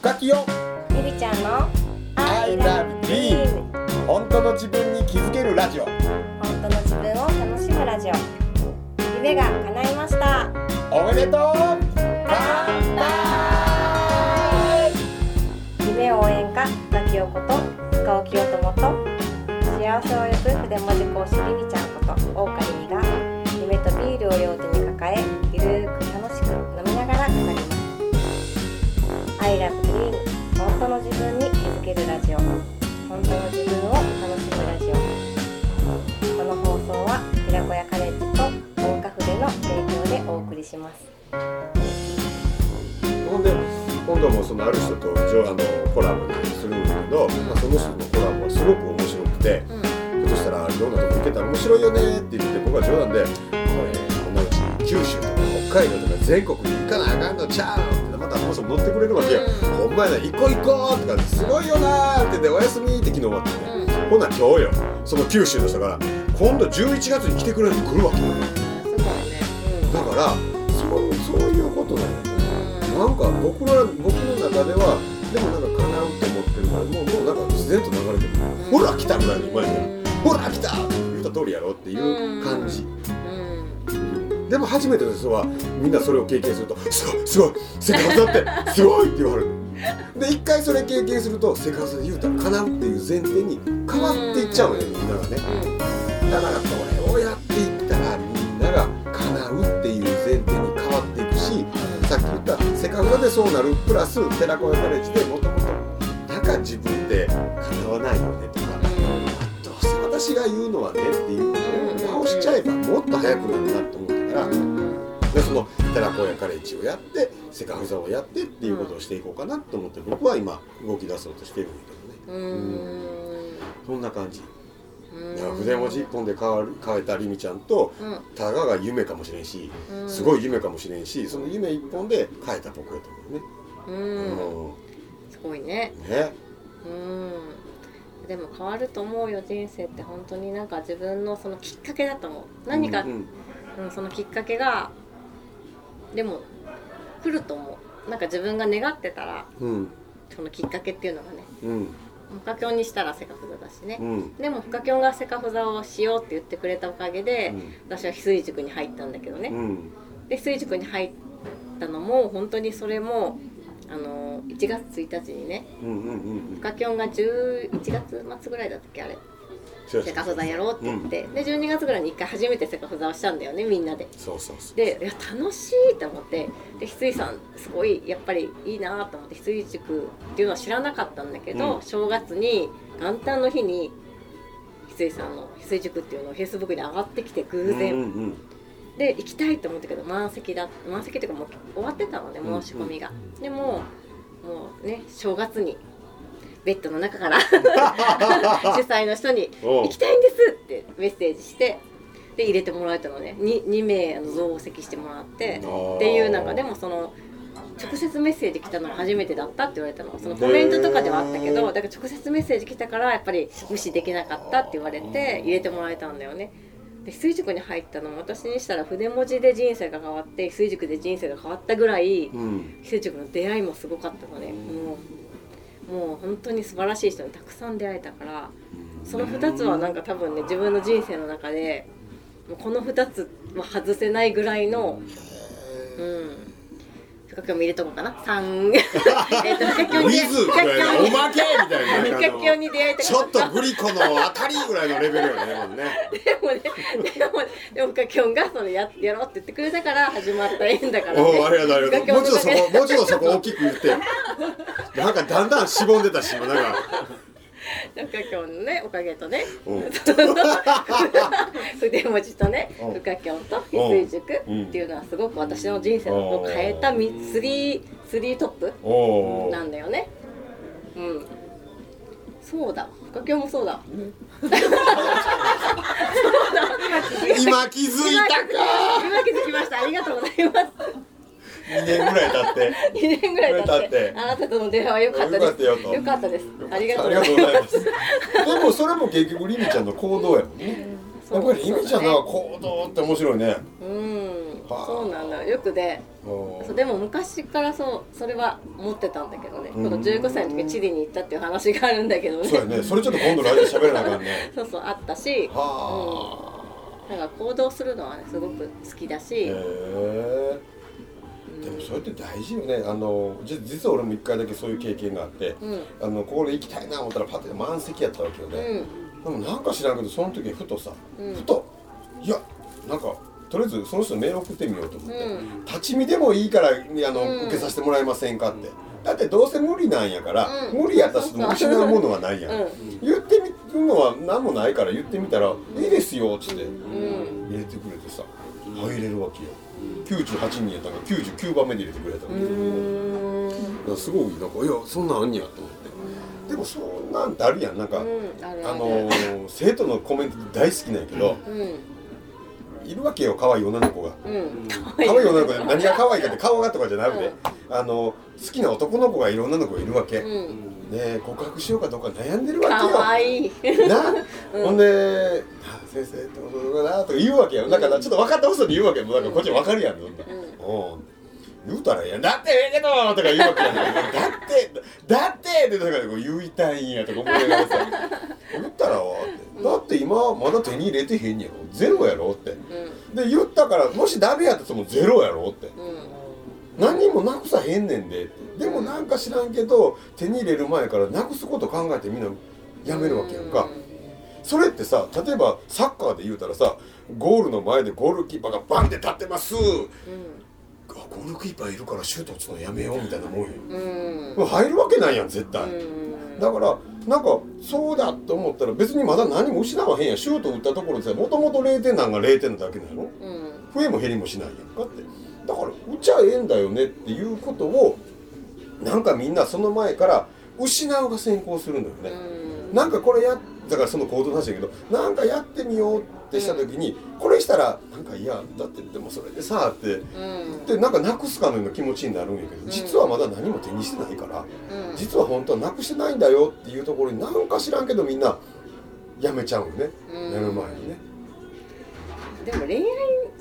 深きよ。ゆりちゃんの I love dream 本当の自分に気づけるラジオ。本当の自分を楽しむラジオ。夢が叶いました。おめでとう。乾杯夢応援歌深きよこと深尾清友と幸せを呼ぶ筆文字講師りみちゃんこと大岡ラボするんだけど、まあ、その人のコラボはすごく面白くて、うん。ひょっとしたらいろんなとこ行けたら面白いよねって言って僕は冗談で「これこんなうち九州とか北海道とか全国に行かなあかんのちゃう?」ってまたもうそ乗ってくれるわけよ。うん「ほんまやな行こう行こう」とか「すごいよな」って言って「おやすみ」って昨日終わって。ねうんほな今日よ。その九州の人が今度11月に来てくれると来るわけよ。そうだね。だからそうそういうことだようんなんか僕ら僕の中ではでもなんか叶うと思ってるからもうもうなんか自然と流れてる、ほら来たぐらいの今やねほら来た言った通りやろっていう感じ、でも初めての人はみんなそれを経験すると「すごいすごい世界だってすごい!」って言われるで一回それ経験すると世界で言うたら叶うっていう前提に変わっていっちゃうのよみんながねだからこれをやっていったらみんなが叶うっていう前提に変わっていくしさっき言ったセカフラでそうなるプラス寺子屋カレッジでか自分って叶わないよねとかどうせ私が言うのはねっていうのを直しちゃえばもっと早くなるなと思ったからでその寺子屋カレッジをやってセカフザをやってっていうことをしていこうかなと思って僕は今動き出そうとしてるんだけどね。うん。そんな感じ。から筆文字一本で変わる変えたりみちゃんとうん。たかが夢かもしれんしうん。すごい夢かもしれんしその夢一本で変えた僕やと思うね。うん。すごいね。うんねうん。でも変わると思うよ人生って本当になんか自分のそのきっかけだと思う。何か、うんうん。そのきっかけがでも来ると思う。なんか自分が願ってたらうん。そのきっかけっていうのがねうん。フカキョンにしたらセカフザだしね。う、ん。でもフカキョンがセカフザをしようって言ってくれたおかげで、私は翡翠塾に入ったんだけどね、うん。で翡翠塾に入ったのも本当にそれもあの1月1日にねうんうんが11月末ぐらいだったっけあれ。セカフザやろうって言って、で12月ぐらいに1回初めてセカフザをしたんだよねみんなで。でいや楽しいと思って。で翡翠さんすごいやっぱりいいなと思って翡翠塾っていうのは知らなかったんだけど、うん。正月に元旦の日に翡翠さんの翡翠塾っていうのをフェイスブックに上がってきて偶然、うんうんで行きたいと思ったけど満席だ満席っていうかもう終わってたので申し込みが、でももうね正月にベッドの中から 主催の人に行きたいんですってメッセージしてで入れてもらえたのね。2, 2名増席してもらってっていうなんかでもその直接メッセージ来たのが初めてだったって言われたの。そのコメントとかではあったけどだから直接メッセージ来たからやっぱり無視できなかったって言われて入れてもらえたんだよねで水塾に入ったのも私にしたら筆文字で人生が変わって水塾で人生が変わったぐらいうん。水塾の出会いもすごかったのね。もうもう本当に素晴らしい人にたくさん出会えたからその2つはなんか多分ね自分の人生の中でもうこの2つは外せないぐらいのうん深きょんも入れとこうかな？3 えっと深きょんにウィズぐらいのおまけみたいな深きょんに出会えたちょっとグリコの当たりぐらいのレベルよねもうね。でもねでもでも深きょんがそのややろうって言ってくれたから始まった縁だから、おおありがとうありがとう。もうちょっとそこもうちょっとそこ大きく言って。よなんかだんだんしぼんでたし今なんかで深きょんのねおかげとね。うん。筆文字とねうん。深きょん。と翡翠塾っていうのはすごく私の人生を変えたみスリースリートップなんだよね。うん。そうだ。深きょんも そうだ。今気づいたか。今気づきました。ありがとうございます2年ぐらい経って。2年ぐらい経って。あなたとの出会いは良かったです。よかったよと。良かったです。ありがとう。ございます。すでもそれも結局りみちゃんの行動やもんね。やっぱりりみちゃんの行動って面白いね。うん。はあ。そうなんだ。よよくで。でも昔からそうそれは持ってたんだけどね、うん。この15歳の時チリに行ったっていう話があるんだけどね。そうやね。それちょっと今度ラジオ喋らなあかんね。そうそうあったし。はだから行動するのはねすごく好きだあし、へえうんでもそれって大事よね。あのじ実は俺も一回だけそういう経験があってうん。あのここで行きたいな思ったらパッて満席やったわけようね、ん。でもなんか知らんけどその時ふとさ、うん。ふといやなんかとりあえずその人にメール送ってみようと思って、うん。立ち見でもいいからあの、うん。受けさせてもらえませんかって。だってどうせ無理なんやから、うん。無理やったら 失うものはないやん、うん。言ってみるのは何もないから言ってみたら「いいですよ」っつってうん。入れてくれてさ入れるわけよ98人やったから99番目で入れてくれたわうけよ、んだからすごいなんかいやそんなんあんにやと思って。でもそんなんってあるやん。なんか、うんあるあのー生徒のコメント大好きなんやけど、うんいるわけよ可愛い女の子が。うん。可愛い女の子で何が可愛いかって顔がとかじゃなくて、あの好きな男の子がいる女の子がいるわけ、ねうんえ告白しようかどうか悩んでるわけよ。かわいい。な、うん。ほんで「あ先生ってことだな」とか言うわけよ。だからちょっと分かった嘘に言うわけよ。もうなんかこっち分かるやんうんうん。言うたらええやんだってええけどとか言うわけやんだってだってってだからこう言いたいんやとか思いながらさ。言ったらわってだって今まだ手に入れてへんやろ。ゼロやろって。うん。で言ったからもしダメやったともゼロやろって。うん何にもなくさへんねんで。でもなんか知らんけど手に入れる前からなくすこと考えてみんなやめるわけやんか。それってさ例えばサッカーで言うたらさゴールの前でゴールキーパーがバンって立ってます。あゴールキーパーいるからシュート打つのやめようみたいなもんようん。入るわけないやん絶対、うん。だからなんかそうだと思ったら別にまだ何も失わへんやん。シュート打ったところでさもともと0点なんが0点なだけなの。うん。増えも減りもしないやんかってだから打っちゃええんだよねっていうことをなんかみんなその前から失うが先行するのよね、うん。なんかこれやだからその行動の話だけどなんかやってみようってした時に、これしたらなんかいやだってでもそれでさってうん。でなんかなくすかのような気持ちになるんやけどん。実はまだ何も手にしてないから、うん実は本当はなくしてないんだよっていうところになんか知らんけどみんなやめちゃうよね、うん。寝る前にね。でも恋愛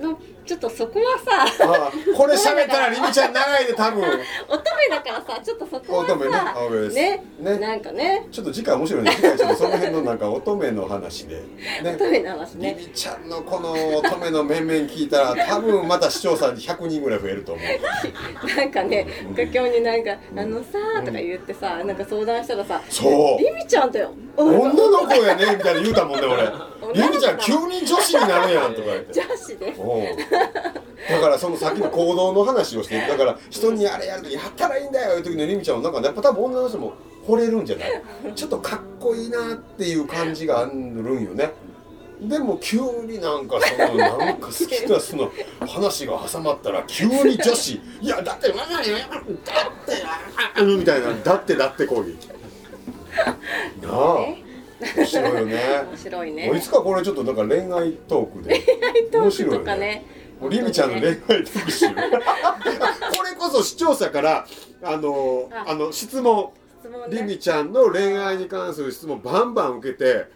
のちょっとそこはさああこれ喋ったらりみちゃん長いで多分。乙女だからさちょっとそこは乙女ねさ青ですねね。なんかね。ちょっと次回面白いね。次回ちょっとその辺のなんか乙女の話で。ね。乙女の話りねみちゃんのこの乙女の面々聞いたら多分また視聴者に100人ぐらい増えると思う。なんかね佳境になん。か「あのさ」とか言ってさなんか相談したらさ「そう。リミちゃんだよ。女の子やねみたいな言うたもんね俺りみちゃん急に女子になるやんとか言って。女子でだからその先の行動の話をしてだから人にあれやるとやったらいいんだよいう時のりみちゃんはなんかねやっぱ多分女の人も惚れるんじゃない？ちょっとかっこいいなっていう感じがあるんよね。でも急になんかそのなんか好きなその話が挟まったら急に女子 いやだってわかるよだってあみたいなだってだって攻撃。なあ。ね面白いよね。面白いもういねつかこれちょっとなんか恋愛トークで。面白いよね。もうリミちゃんの恋愛特集。これこそ視聴者からあのあ。あの質問。質問リねミちゃんの恋愛に関する質問バンバン受けて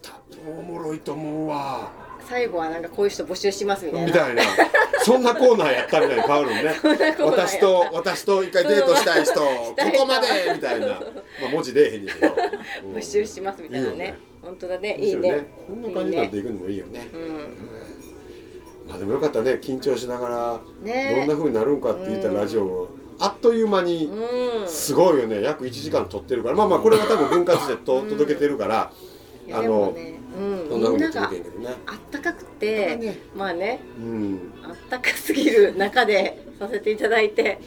多分おもろいと思うわ最後はなんかこういう人募集しますみたいな。みたいな。そんなコーナーやったみたいに変わるのね。私と私と一回デートしたい人 ここまでみたいな、まあ、文字出えへんねんけど。う ん募集しますみたいなね。いいよね本当だね。いいね。こんな感じになっていくのもいいよね。うん。まあでもよかったね。緊張しながらね。どんな風になるんかって言ったラジオを。あっという間にうん。すごいよね。約1時間撮ってるから。まあまあこれは多分分割でとうん。届けてるから。あのねうん。そんな風にみんなが言ってるけどね。あったかくてね。まあね。うん。あったかすぎる中で させていただいて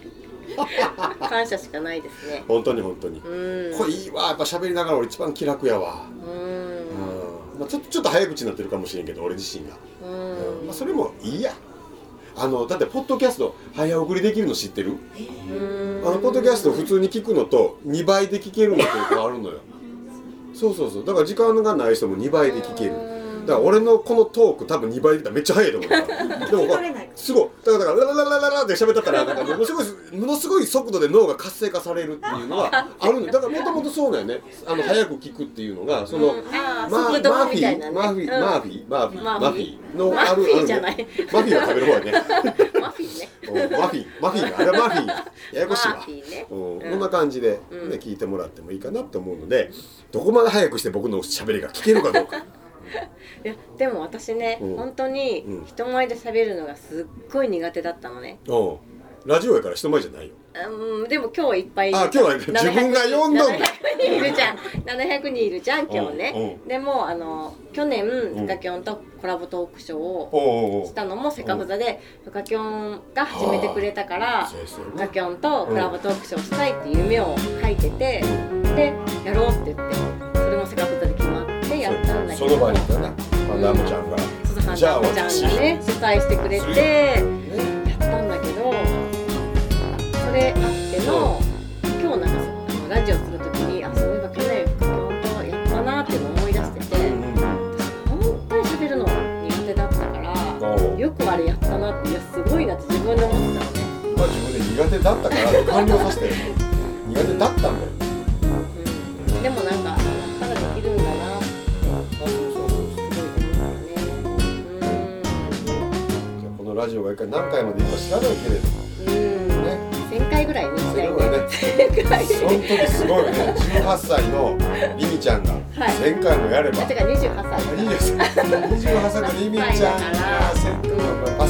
感謝しかないですね。本当に本当に。うん。これいいわ。やっぱ喋りながら俺一番気楽やわ。うん。うん。まあちょっとちょっと早口になってるかもしれんけど俺自身が。ううん。まあそれもいいや。あのだってポッドキャスト早送りできるの知ってる？うん。あのポッドキャスト普通に聞くのと2倍で聞けるのとあるのよそうそうそう。だから時間がない人も2倍で聴ける。から俺のこのトーク多分2倍できたらめっちゃ早いと思うから。でもすごいだからだからララララララって喋ったったらなんかものすごいものすごい速度で脳が活性化されるっていうのはあるんだ だからもともとそうだよね。あの早く聞くっていうのがその、マーマフィーうん。マーフィーマーフィーマーフィーマフィー。フィーじゃない。あるマフィーを食べる方やね。マフィーね。うんマフィーマフィーあれはマフィー。ややこしいわ。マフィーね。うん。うん。こんな感じで、ねうん。聞いてもらってもいいかなって思うのでどこまで早くして僕の喋りが聞けるかどうかいやでも私ね、うん。本当にうん。人前で喋るのがすっごい苦手だったのね、う。んラジオやから人前じゃないよ。うん、でも今日いっぱいあ今日はね自分が呼んだ700人いるじゃん。700人いるじゃん今日ね、うでもあの去年ん。フカキョンとコラボトークショーをしたのもセカフザでフカキョンが始めてくれたからフカねキョンとコラボトークショーしたいって夢を書いててでやろうって言ってやったんだけどその場にいたな。マダムちゃんが、じゃあちゃんが私。ね主催してくれてねやったんだけどそれあっての今日なんかあのラジオするときにあそういえば去年フカキョンとやったなっていうのを思い出してて本当に喋るの苦手だったからよくあれやったなっていやすごいなって自分で思ってたのね、まあ自分で苦手だったから完了させて。る苦手だったんだよラジオが一回何回までいいか知らないけれどうん。うんね1000回ぐらいにしたいね。1000回その時すごいよね18歳のリミちゃんがはい。1000回もやれば、あてか28歳いいです28歳のリミちゃんが1000回も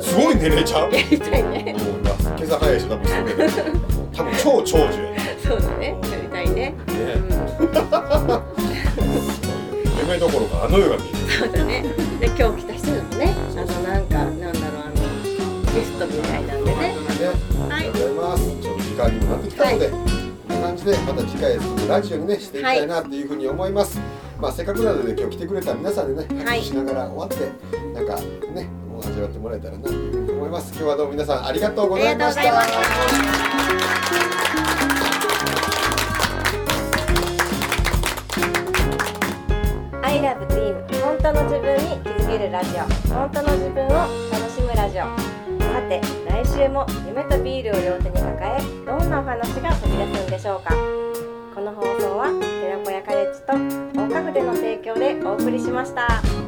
すごい年齢ちゃうやりたいね。もう今今朝早い人多分そうだけど多分超長寿そうだね。やりたいね。ねうん夢どころかあの世が見える。そうだね。で今日来た人でもね。あのなんかなんだろうあのゲストみたいなんでね。ねはい。ありがとうございます。ちょっと時間にもなってきたので、こんな感じでまた次回ラジオにねしていきたいなっていうふうに思います、まあせっかくなので今日来てくれた皆さんでねはい。拍手しながら終わってなんかねもう味わってもらえたらなと思います。今日はどうも皆さんありがとうございましたありがとうございました I love dream 本当の自分に気づけるラジオ。本当の自分を楽しむラジオ。さて来週も夢とビールを両手に抱えどんなお話が飛び出すんでしょうか。この放送は寺子屋カレッジと大家具での提供でお送りしました。